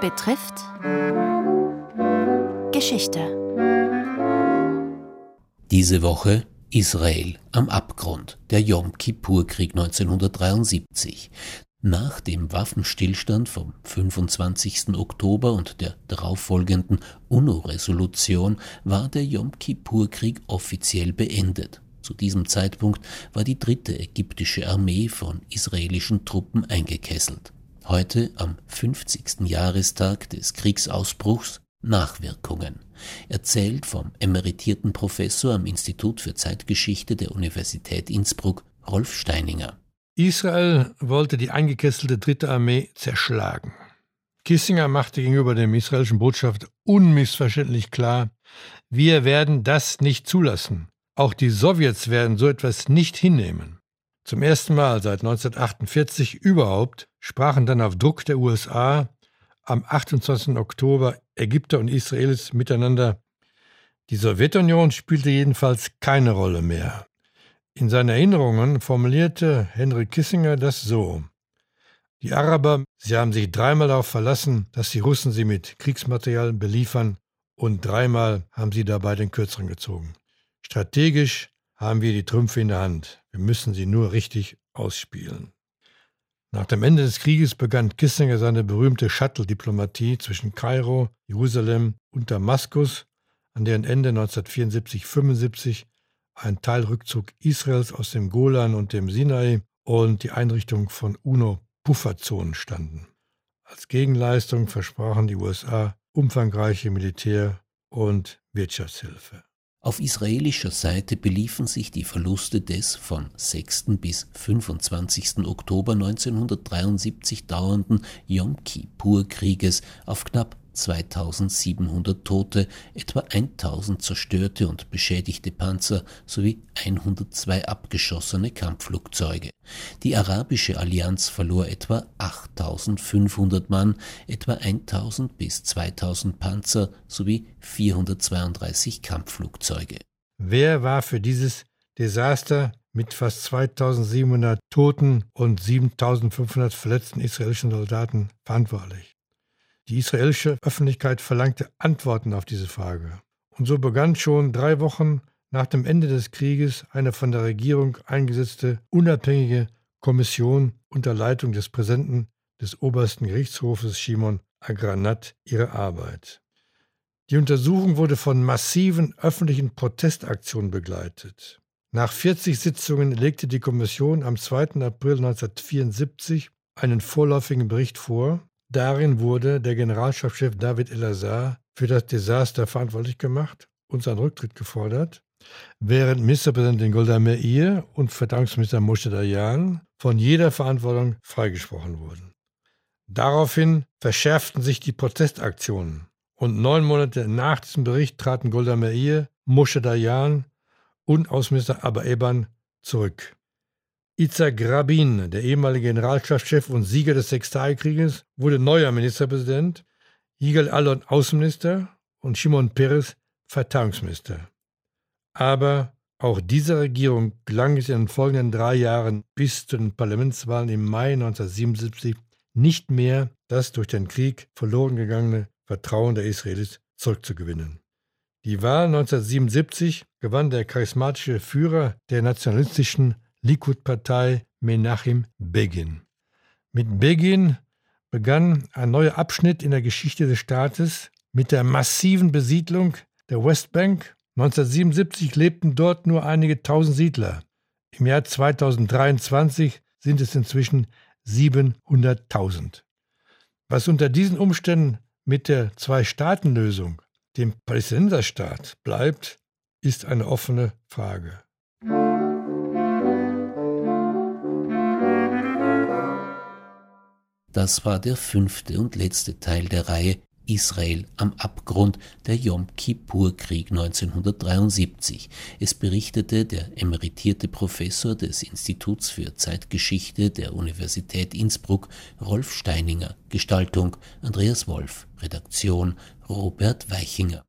betrifft Geschichte. Diese Woche Israel am Abgrund, der Yom Kippur-Krieg 1973. Nach dem Waffenstillstand vom 25. Oktober und der darauffolgenden UNO-Resolution war der Yom Kippur-Krieg offiziell beendet. Zu diesem Zeitpunkt war die dritte ägyptische Armee von israelischen Truppen eingekesselt. Heute, am 50. Jahrestag des Kriegsausbruchs, Nachwirkungen. Erzählt vom emeritierten Professor am Institut für Zeitgeschichte der Universität Innsbruck, Rolf Steininger. Israel wollte die eingekesselte dritte Armee zerschlagen. Kissinger machte gegenüber dem israelischen Botschafter unmissverständlich klar, wir werden das nicht zulassen. Auch die Sowjets werden so etwas nicht hinnehmen. Zum ersten Mal seit 1948 überhaupt sprachen dann auf Druck der USA am 28. Oktober Ägypter und Israelis miteinander. Die Sowjetunion spielte jedenfalls keine Rolle mehr. In seinen Erinnerungen formulierte Henry Kissinger das so. Die Araber, sie haben sich dreimal darauf verlassen, dass die Russen sie mit Kriegsmaterial beliefern und dreimal haben sie dabei den Kürzeren gezogen. Strategisch haben wir die Trümpfe in der Hand. Wir müssen sie nur richtig ausspielen. Nach dem Ende des Krieges begann Kissinger seine berühmte Shuttle-Diplomatie zwischen Kairo, Jerusalem und Damaskus, an deren Ende 1974-75 ein Teilrückzug Israels aus dem Golan und dem Sinai und die Einrichtung von UNO-Pufferzonen standen. Als Gegenleistung versprachen die USA umfangreiche Militär- und Wirtschaftshilfe. Auf israelischer Seite beliefen sich die Verluste des von 6. bis 25. Oktober 1973 dauernden Yom Kippur-Krieges auf knapp 2700 Tote, etwa 1000 zerstörte und beschädigte Panzer sowie 102 abgeschossene Kampfflugzeuge. Die arabische Allianz verlor etwa 8500 Mann, etwa 1000 bis 2000 Panzer sowie 432 Kampfflugzeuge. Wer war für dieses Desaster mit fast 2700 Toten und 7500 verletzten israelischen Soldaten verantwortlich? Die israelische Öffentlichkeit verlangte Antworten auf diese Frage. Und so begann schon drei Wochen nach dem Ende des Krieges eine von der Regierung eingesetzte unabhängige Kommission unter Leitung des Präsidenten des obersten Gerichtshofes Shimon Agranat ihre Arbeit. Die Untersuchung wurde von massiven öffentlichen Protestaktionen begleitet. Nach 40 Sitzungen legte die Kommission am 2. April 1974 einen vorläufigen Bericht vor, Darin wurde der Generalstabschef David El-Azhar für das Desaster verantwortlich gemacht und seinen Rücktritt gefordert, während Ministerpräsidentin Golda Meir und Verteidigungsminister Moshe Dayan von jeder Verantwortung freigesprochen wurden. Daraufhin verschärften sich die Protestaktionen und neun Monate nach diesem Bericht traten Golda Meir, Moshe Dayan und Außenminister Abba Eban zurück. Itzhak Rabin, der ehemalige Generalstabschef und Sieger des Sextilkrieges, wurde neuer Ministerpräsident, Yigal Allon Außenminister und Shimon Peres Verteidigungsminister. Aber auch dieser Regierung gelang es in den folgenden drei Jahren bis zu den Parlamentswahlen im Mai 1977 nicht mehr, das durch den Krieg verloren gegangene Vertrauen der Israelis zurückzugewinnen. Die Wahl 1977 gewann der charismatische Führer der nationalistischen Likud-Partei Menachem Begin. Mit Begin begann ein neuer Abschnitt in der Geschichte des Staates mit der massiven Besiedlung der Westbank. 1977 lebten dort nur einige tausend Siedler. Im Jahr 2023 sind es inzwischen 700.000. Was unter diesen Umständen mit der Zwei-Staaten-Lösung, dem Palästinenserstaat, bleibt, ist eine offene Frage. Das war der fünfte und letzte Teil der Reihe Israel am Abgrund, der Yom Kippur-Krieg 1973. Es berichtete der emeritierte Professor des Instituts für Zeitgeschichte der Universität Innsbruck, Rolf Steininger, Gestaltung Andreas Wolf, Redaktion Robert Weichinger.